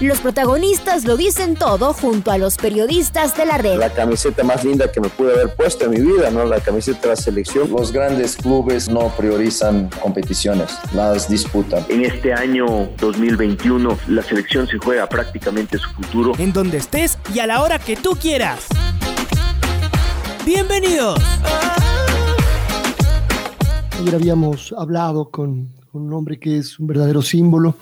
Los protagonistas lo dicen todo junto a los periodistas de la red. La camiseta más linda que me pude haber puesto en mi vida, ¿no? La camiseta de la selección. Los grandes clubes no priorizan competiciones, las disputan. En este año 2021 la selección se juega prácticamente su futuro. En donde estés y a la hora que tú quieras. Bienvenidos. Ayer habíamos hablado con un hombre que es un verdadero símbolo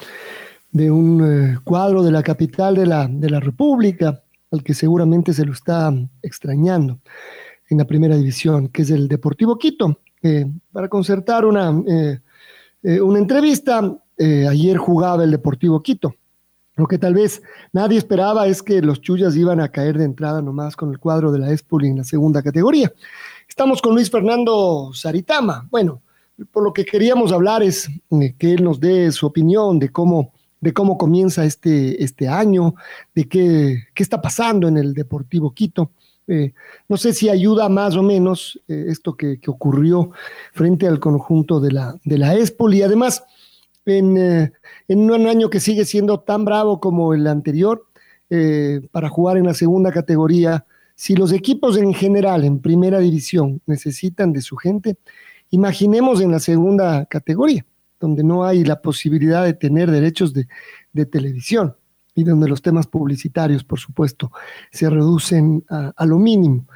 de un eh, cuadro de la capital de la, de la República, al que seguramente se lo está extrañando en la primera división, que es el Deportivo Quito. para concertar una, eh, eh, una entrevista, ayer jugaba el Deportivo Quito. Lo que tal vez nadie esperaba es que los Chuyas iban a caer de entrada nomás con el cuadro de la Espoli en la segunda categoría. Estamos con Luis Fernando Saritama. Bueno, por lo que queríamos hablar es que él nos dé su opinión de cómo de cómo comienza este, este año, de qué, qué está pasando en el Deportivo Quito. Eh, no sé si ayuda más o menos eh, esto que, ocurrió frente al conjunto de la, de la ESPOL y además en, eh, en, un año que sigue siendo tan bravo como el anterior para jugar en la segunda categoría, si los equipos en general en primera división necesitan de su gente, imaginemos en la segunda categoría donde no hay la posibilidad de tener derechos de, televisión y donde los temas publicitarios, por supuesto, se reducen a, lo mínimo.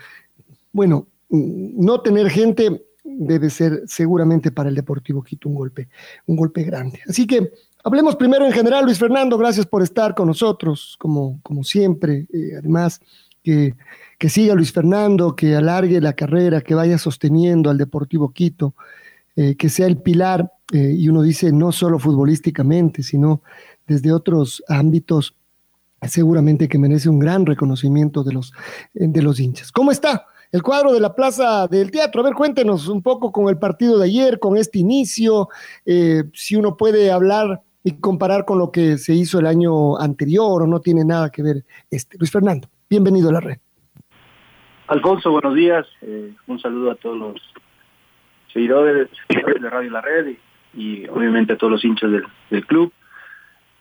Bueno, no tener gente debe ser seguramente para el Deportivo Quito un golpe, un golpe grande. Así que hablemos primero en general, Luis Fernando, gracias por estar con nosotros, como, como siempre. Eh, además, que, que siga Luis Fernando, que alargue la carrera, que vaya sosteniendo al Deportivo Quito, eh, que sea el pilar eh, y uno dice no solo futbolísticamente, sino desde otros ámbitos, seguramente que merece un gran reconocimiento de los, de los hinchas. ¿Cómo está el cuadro de la Plaza del Teatro? A ver, cuéntenos un poco con el partido de ayer, con este inicio, eh, si uno puede hablar y comparar con lo que se hizo el año anterior o no tiene nada que ver este. Luis Fernando, bienvenido a la red. Alfonso, buenos días. Eh, un saludo a todos los seguidores de Radio La Red y obviamente a todos los hinchas del, club.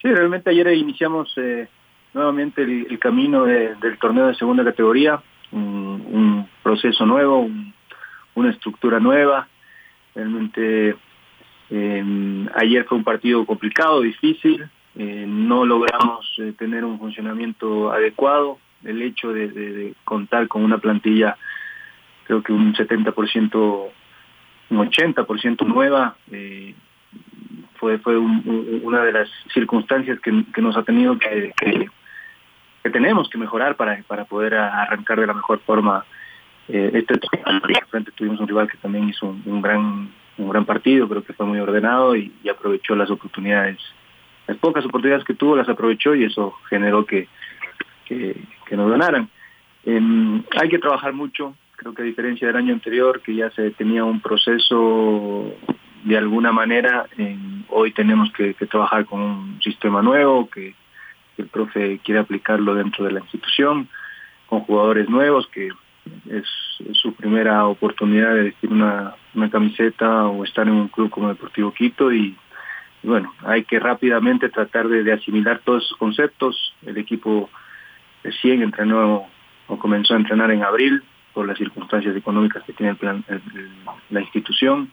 Sí, realmente ayer iniciamos eh, nuevamente el, camino del torneo de segunda categoría, un, proceso nuevo, una estructura nueva. Realmente eh, ayer fue un partido complicado, difícil, eh, no logramos tener un funcionamiento adecuado. El hecho de, de, contar con una plantilla, creo que un 70% un 80% nueva, eh, fue, fue una de las circunstancias que, nos ha tenido que, que, tenemos que mejorar para, para poder arrancar de la mejor forma eh, este frente tuvimos un rival que también hizo un, gran un gran partido, creo que fue muy ordenado y, aprovechó las oportunidades, las pocas oportunidades que tuvo las aprovechó y eso generó que, que, nos ganaran. Em, hay que trabajar mucho, Creo que a diferencia del año anterior, que ya se tenía un proceso de alguna manera, hoy tenemos que, trabajar con un sistema nuevo, que, el profe quiere aplicarlo dentro de la institución, con jugadores nuevos, que es, su primera oportunidad de vestir una, camiseta o estar en un club como Deportivo Quito y, bueno, hay que rápidamente tratar de, asimilar todos esos conceptos. El equipo recién entrenó o comenzó a entrenar en abril, por las circunstancias económicas que tiene la institución.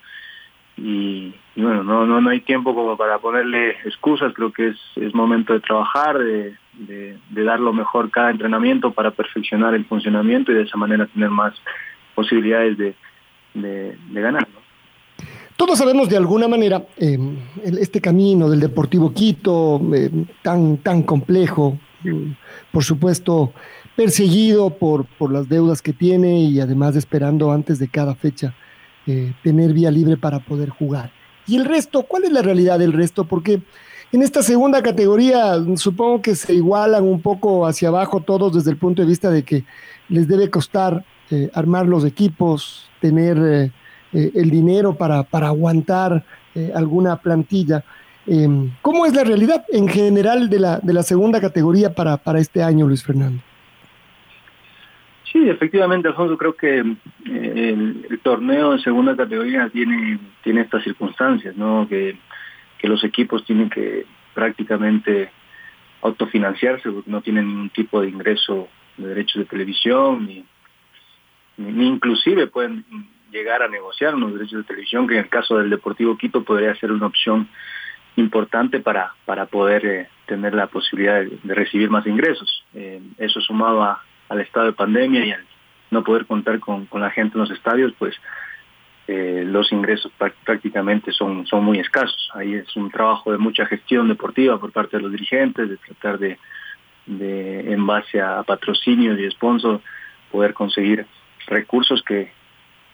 Y, bueno, no, no, no hay tiempo como para ponerle excusas, creo que es, es momento de trabajar, de, de, dar lo mejor cada entrenamiento para perfeccionar el funcionamiento y de esa manera tener más posibilidades de, de, ganar. Todos sabemos de alguna manera eh, este camino del Deportivo Quito, eh, tan, tan complejo, mm, por supuesto, perseguido por, por las deudas que tiene y además esperando antes de cada fecha eh, tener vía libre para poder jugar. ¿Y el resto? ¿Cuál es la realidad del resto? Porque en esta segunda categoría supongo que se igualan un poco hacia abajo todos desde el punto de vista de que les debe costar eh, armar los equipos, tener eh, el dinero para, para aguantar alguna plantilla. Em, ¿Cómo es la realidad en general de la, de la segunda categoría para, para este año, Luis Fernando? Sí, efectivamente, Alfonso, creo que el, torneo de segunda categoría tiene, tiene estas circunstancias, ¿no? Que, que los equipos tienen que prácticamente autofinanciarse porque no tienen ningún tipo de ingreso de derechos de televisión ni, ni, inclusive pueden llegar a negociar unos derechos de televisión que en el caso del Deportivo Quito podría ser una opción importante para, para poder eh, tener la posibilidad de, recibir más ingresos. Eh, eso sumado al estado de pandemia y al no poder contar con, con la gente en los estadios, pues eh, los ingresos prácticamente son, son muy escasos. Ahí es un trabajo de mucha gestión deportiva por parte de los dirigentes, de tratar de, de en base a patrocinios y sponsors, poder conseguir recursos que,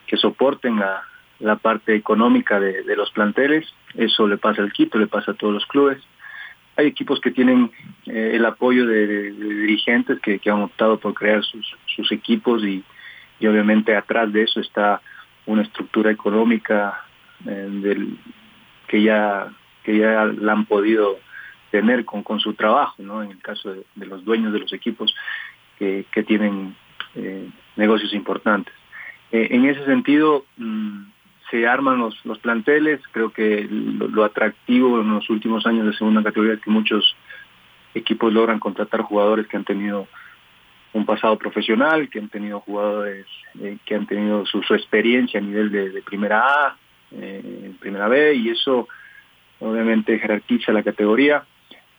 que soporten la, la parte económica de, de, los planteles. Eso le pasa al Quito, le pasa a todos los clubes. Hay equipos que tienen eh, el apoyo de, dirigentes que, han optado por crear sus, sus equipos y, y obviamente atrás de eso está una estructura económica eh, que ya que ya la han podido tener con, con su trabajo, ¿no? En el caso de, los dueños de los equipos que, tienen eh, negocios importantes. Eh, en ese sentido, mm, se arman los, los planteles, creo que lo, lo, atractivo en los últimos años de segunda categoría es que muchos equipos logran contratar jugadores que han tenido un pasado profesional, que han tenido jugadores eh, que han tenido su, experiencia a nivel de, primera A, eh, primera B, y eso obviamente jerarquiza la categoría.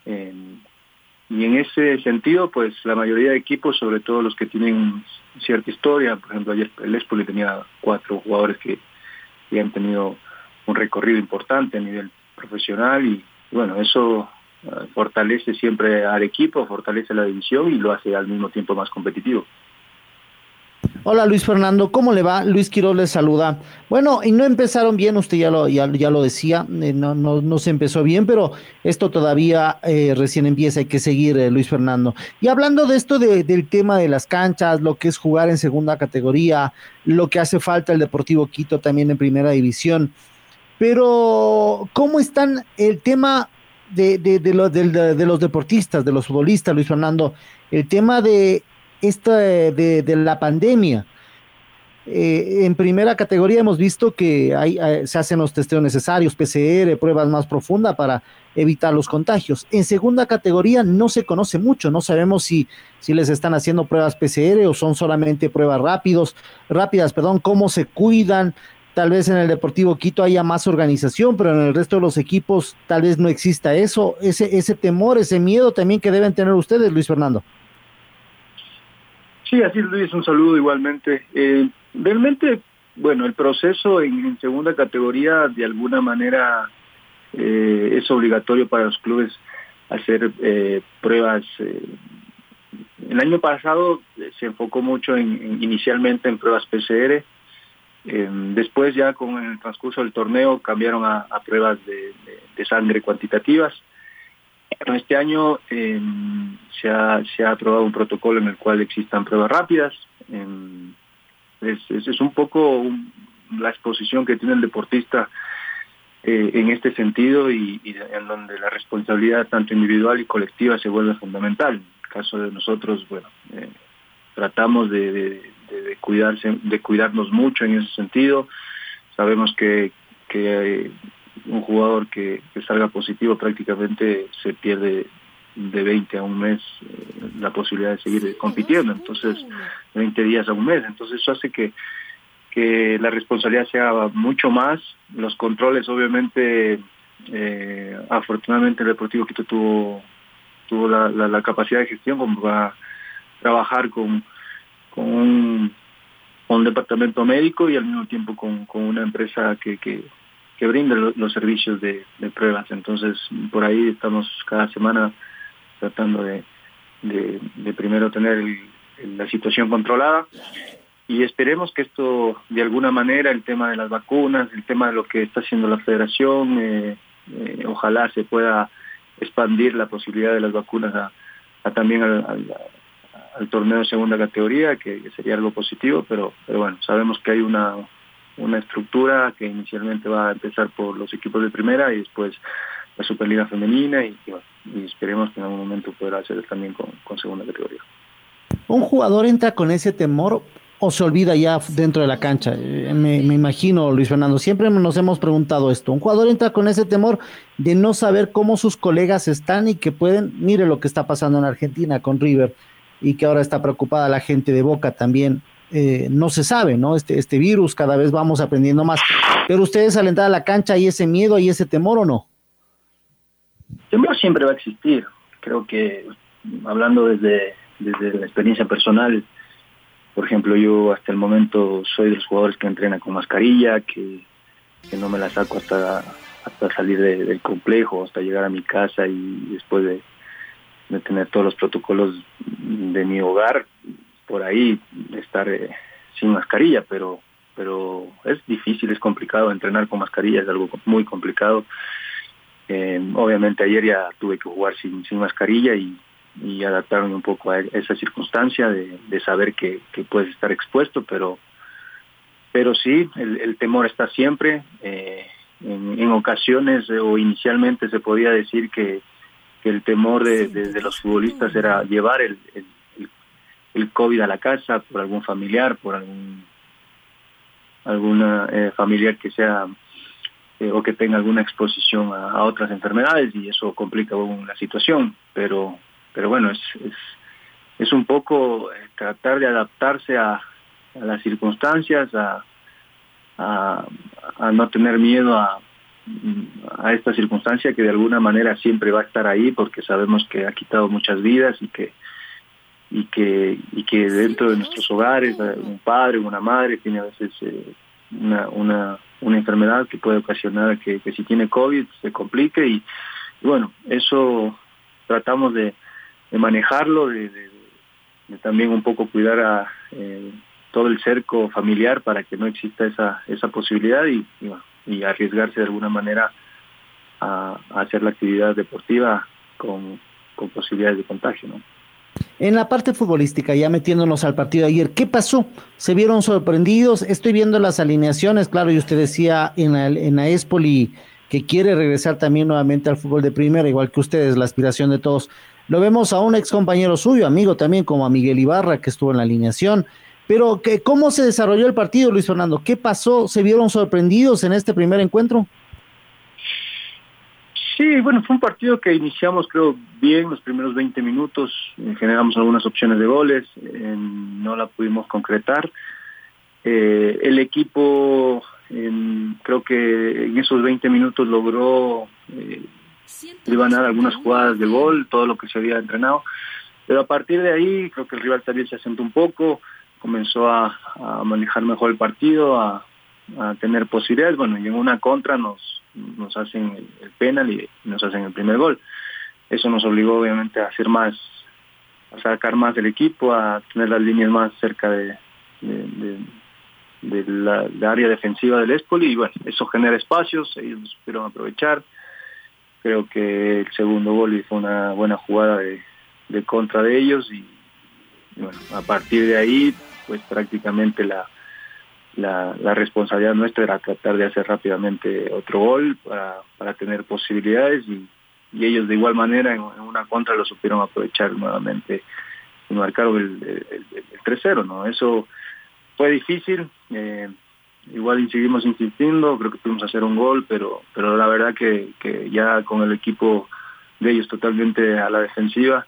y en ese sentido, pues la mayoría de equipos, sobre todo los que tienen cierta historia, por ejemplo ayer el Espoli tenía cuatro jugadores que, que han tenido un recorrido importante a nivel profesional y bueno, eso fortalece siempre al equipo, fortalece la división y lo hace al mismo tiempo más competitivo. Hola Luis Fernando, ¿cómo le va? Luis Quiroz le saluda. Bueno, y no empezaron bien, usted ya lo, ya, lo decía, eh, no, no, no, se empezó bien, pero esto todavía eh, recién empieza, hay que seguir, eh, Luis Fernando. Y hablando de esto del tema de las canchas, lo que es jugar en segunda categoría, lo que hace falta el Deportivo Quito también en primera división, pero ¿cómo están el tema de, de, de, de, los deportistas, de los futbolistas, Luis Fernando, el tema de esta de, la pandemia. Eh, en primera categoría hemos visto que eh, se hacen los testeos necesarios, PCR, pruebas más profundas para evitar los contagios. En segunda categoría no se conoce mucho, no sabemos si, les están haciendo pruebas PCR o son solamente pruebas rápidos, rápidas, perdón, cómo se cuidan, Tal vez en el Deportivo Quito haya más organización, pero en el resto de los equipos tal vez no exista eso, ese temor, ese miedo también que deben tener ustedes, Luis Fernando. Sí, así Luis, un saludo igualmente. Eh, realmente, bueno, el proceso en, segunda categoría de alguna manera eh, es obligatorio para los clubes hacer eh, pruebas. el año pasado se enfocó mucho en, inicialmente en pruebas PCR, después ya con el transcurso del torneo cambiaron a, pruebas de, sangre cuantitativas. Este año eh, se, ha, se, aprobado un protocolo en el cual existan pruebas rápidas. Eh, es, un poco la exposición que tiene el deportista en este sentido y, en donde la responsabilidad tanto individual y colectiva se vuelve fundamental. En el caso de nosotros, bueno, tratamos de, de, cuidarse, de cuidarnos mucho en ese sentido. Sabemos que, que un jugador que, salga positivo prácticamente se pierde de 20 a un mes eh, la posibilidad de seguir compitiendo, entonces 20 días a un mes, entonces eso hace que, que la responsabilidad sea mucho más, los controles obviamente, eh, afortunadamente el Deportivo Quito tuvo, tuvo la, la, capacidad de gestión como para trabajar con, con un, departamento médico y al mismo tiempo con, una empresa que, que, brinda los, servicios de, pruebas. Entonces, por ahí estamos cada semana tratando de, primero tener la situación controlada y esperemos que esto de alguna manera el tema de las vacunas el tema de lo que está haciendo la federación eh, eh, ojalá se pueda expandir la posibilidad de las vacunas a, también a, al torneo de segunda categoría, que, sería algo positivo, pero bueno, sabemos que hay una, una estructura que inicialmente va a empezar por los equipos de primera y después la Superliga Femenina y, y esperemos que en algún momento pueda hacer también con, con segunda categoría. ¿Un jugador entra con ese temor o se olvida ya dentro de la cancha? Eh, me, imagino, Luis Fernando, siempre nos hemos preguntado esto. Un jugador entra con ese temor de no saber cómo sus colegas están y que pueden, mire lo que está pasando en Argentina con River y que ahora está preocupada la gente de Boca también. Eh, no se sabe, ¿no? Este, este virus, cada vez vamos aprendiendo más. Pero ustedes al a la cancha, ¿hay ese miedo, y ese temor o no? Temor siempre va a existir. Creo que hablando desde, desde la experiencia personal, por ejemplo, yo hasta el momento soy de los jugadores que entrena con mascarilla, que, no me la saco hasta, hasta salir del complejo, hasta llegar a mi casa y después de, tener todos los protocolos de mi hogar, por ahí estar eh, sin mascarilla, pero pero es difícil, es complicado entrenar con mascarilla, es algo muy complicado. Eh, obviamente ayer ya tuve que jugar sin, sin mascarilla y, y adaptarme un poco a esa circunstancia de, saber que, puedes estar expuesto, pero, pero sí, el, temor está siempre. Eh, en, ocasiones o inicialmente se podía decir que, el temor de, los futbolistas era llevar el, el, COVID a la casa por algún familiar, por algún alguna eh, familiar que sea eh, o que tenga alguna exposición a, a, otras enfermedades y eso complica aún la situación, pero pero bueno, es, es, un poco eh, tratar de adaptarse a, las circunstancias, a, a, no tener miedo a, a esta circunstancia que de alguna manera siempre va a estar ahí porque sabemos que ha quitado muchas vidas y que y que y que dentro de nuestros hogares eh, un padre una madre tiene a veces eh, una, una, una enfermedad que puede ocasionar que, que si tiene covid se complique y bueno eso tratamos de, de manejarlo, de, también un poco cuidar a eh, todo el cerco familiar para que no exista esa, esa posibilidad y, y, arriesgarse de alguna manera a, hacer la actividad deportiva con, con posibilidades de contagio. ¿no? En la parte futbolística, ya metiéndonos al partido de ayer, ¿qué pasó? ¿Se vieron sorprendidos? Estoy viendo las alineaciones, claro, y usted decía en la, en la Espoli que quiere regresar también nuevamente al fútbol de primera, igual que ustedes, la aspiración de todos. Lo vemos a un ex compañero suyo, amigo también, como a Miguel Ibarra, que estuvo en la alineación. Pero, ¿qué, ¿cómo se desarrolló el partido, Luis Fernando? ¿Qué pasó? ¿Se vieron sorprendidos en este primer encuentro? Sí, bueno, fue un partido que iniciamos, creo, bien los primeros 20 minutos. Eh, generamos algunas opciones de goles, eh, no la pudimos concretar. Eh, el equipo, creo que en esos 20 minutos logró dar algunas jugadas de gol, todo lo que se había entrenado. Pero a partir de ahí creo que el rival también se asentó un poco, comenzó a, manejar mejor el partido, a, tener posibilidades. Bueno, y en una contra nos, nos hacen el, penal y nos hacen el primer gol. Eso nos obligó obviamente a hacer más, a sacar más del equipo, a tener las líneas más cerca de, la, área defensiva del Espoli y bueno, eso genera espacios, ellos lo supieron aprovechar creo que el segundo gol fue una buena jugada de, contra de ellos y, bueno, a partir de ahí pues prácticamente la, la, responsabilidad nuestra era tratar de hacer rápidamente otro gol para, para tener posibilidades y, ellos de igual manera en, una contra lo supieron aprovechar nuevamente y marcaron el, el, 3-0, ¿no? Eso fue difícil, eh, igual seguimos insistiendo, creo que pudimos hacer un gol, pero, pero la verdad que, que ya con el equipo de ellos totalmente a la defensiva,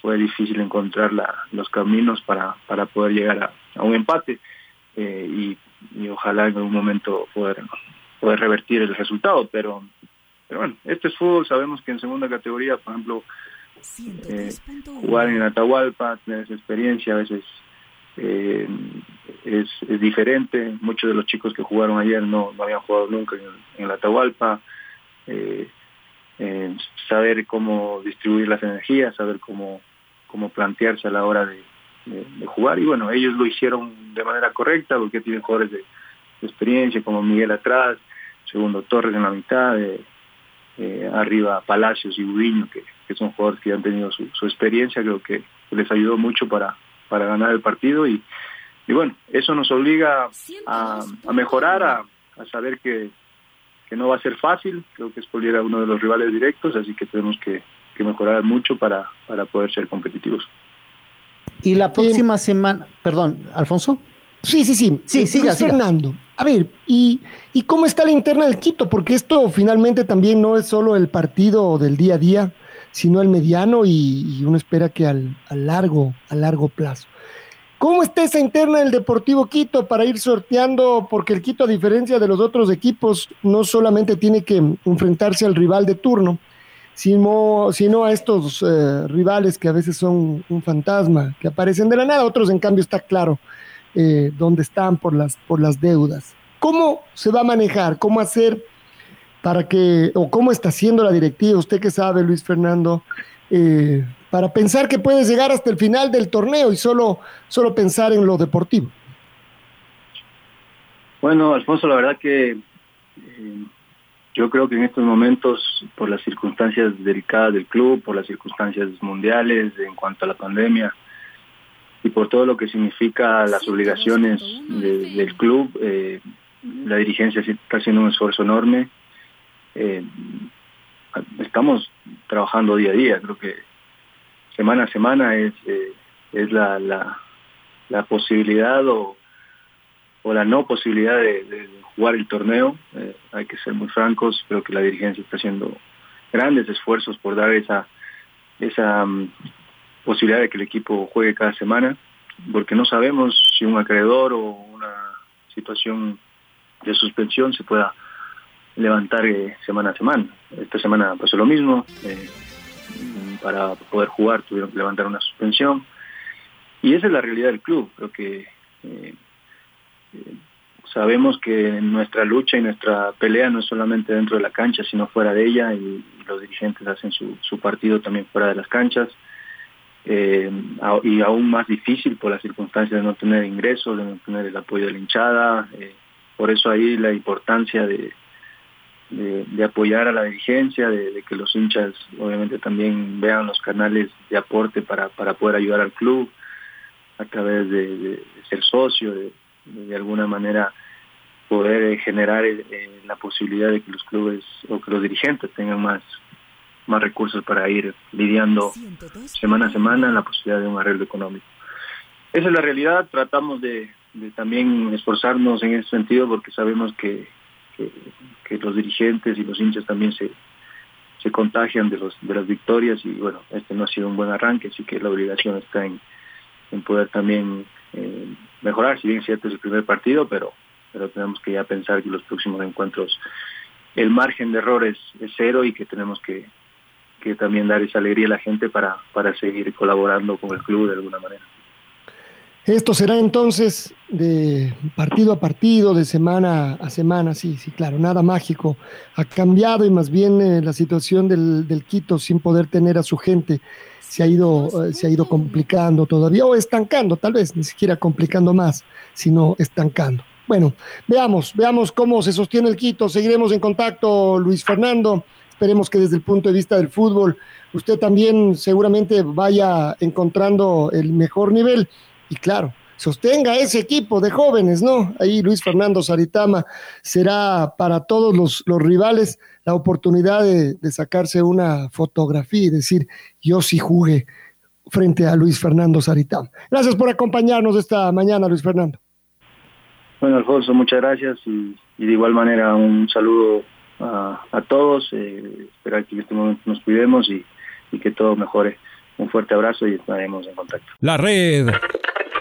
fue difícil encontrar la, los caminos para, para poder llegar a, un empate eh, y, y, ojalá en algún momento poder, poder revertir el resultado, pero, pero bueno, este es fútbol, sabemos que en segunda categoría, por ejemplo, eh, jugar en Atahualpa, tener esa experiencia, a veces eh, es, diferente. Muchos de los chicos que jugaron ayer no, no habían jugado nunca en, la Atahualpa. Eh, eh, saber cómo distribuir las energías, saber cómo, cómo plantearse a la hora de, jugar. Y bueno, ellos lo hicieron de manera correcta porque tienen jugadores de, experiencia como Miguel atrás, segundo Torres en la mitad, arriba Palacios y Budiño, que, son jugadores que han tenido su, su experiencia. Creo que les ayudó mucho para, para ganar el partido y, y bueno, eso nos obliga a, a mejorar, a, saber que, que no va a ser fácil, creo que Espolier era uno de los rivales directos, así que tenemos que, que mejorar mucho para, para poder ser competitivos. Y la próxima semana, perdón, Alfonso. Sí, sí, sí. Sí, siga, siga. Fernando. A ver, ¿y, ¿y cómo está la interna del Quito? Porque esto finalmente también no es solo el partido del día a día, sino el mediano y, y uno espera que al, al, largo, a largo plazo. ¿Cómo está esa interna del Deportivo Quito para ir sorteando? Porque el Quito, a diferencia de los otros equipos, no solamente tiene que enfrentarse al rival de turno, sino, sino a estos eh, rivales que a veces son un fantasma, que aparecen de la nada, otros en cambio está claro eh, dónde están por las, por las deudas. ¿Cómo se va a manejar? ¿Cómo hacer para que, o cómo está haciendo la directiva? Usted que sabe, Luis Fernando, eh, para pensar que puedes llegar hasta el final del torneo y solo, solo pensar en lo deportivo. Bueno, Alfonso, la verdad que eh, yo creo que en estos momentos, por las circunstancias delicadas del club, por las circunstancias mundiales en cuanto a la pandemia y por todo lo que significa las obligaciones de, del club, eh, la dirigencia está haciendo un esfuerzo enorme. Eh, estamos trabajando día a día, creo que semana a semana es, eh, es la, la, la, posibilidad o, o, la no posibilidad de, jugar el torneo. Eh, hay que ser muy francos, creo que la dirigencia está haciendo grandes esfuerzos por dar esa, esa um, posibilidad de que el equipo juegue cada semana, porque no sabemos si un acreedor o una situación de suspensión se pueda levantar eh, semana a semana. Esta semana pasó lo mismo. Eh, para poder jugar tuvieron que levantar una suspensión. Y esa es la realidad del club. Creo que sabemos que nuestra lucha y nuestra pelea no es solamente dentro de la cancha, sino fuera de ella, y, los dirigentes hacen su, su, partido también fuera de las canchas. Eh, y aún más difícil por las circunstancias de no tener ingresos, de no tener el apoyo de la hinchada. Eh, por eso ahí la importancia de, apoyar a la dirigencia, de, de, que los hinchas obviamente también vean los canales de aporte para, para poder ayudar al club a través de ser socio, de, de, alguna manera poder generar eh, la posibilidad de que los clubes o que los dirigentes tengan más más recursos para ir lidiando semana a semana la posibilidad de un arreglo económico. Esa es la realidad, tratamos de, de también esforzarnos en ese sentido porque sabemos que, que, que, los dirigentes y los hinchas también se, se contagian de, los, de las victorias y bueno, este no ha sido un buen arranque, así que la obligación está en, en poder también eh, mejorar, si bien cierto es el primer partido, pero, pero tenemos que ya pensar que los próximos encuentros el margen de errores es cero y que tenemos que, que también dar esa alegría a la gente para, para seguir colaborando con el club de alguna manera. Esto será entonces de partido a partido, de semana a semana, sí, sí, claro, nada mágico. Ha cambiado y más bien eh, la situación del, del, Quito sin poder tener a su gente se ha ido, eh, se ha ido complicando todavía, o estancando, tal vez, ni siquiera complicando más, sino estancando. Bueno, veamos, veamos cómo se sostiene el Quito. Seguiremos en contacto, Luis Fernando. Esperemos que desde el punto de vista del fútbol usted también seguramente vaya encontrando el mejor nivel y claro, sostenga ese equipo de jóvenes, ¿no? Ahí Luis Fernando Saritama será para todos los, los rivales la oportunidad de, de, sacarse una fotografía y decir, yo sí jugué frente a Luis Fernando Saritama. Gracias por acompañarnos esta mañana, Luis Fernando. Bueno, Alfonso, muchas gracias y, y de igual manera un saludo a, a todos, eh, esperar que en este momento nos cuidemos y, y que todo mejore. Un fuerte abrazo y estaremos en contacto. La red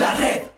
La red.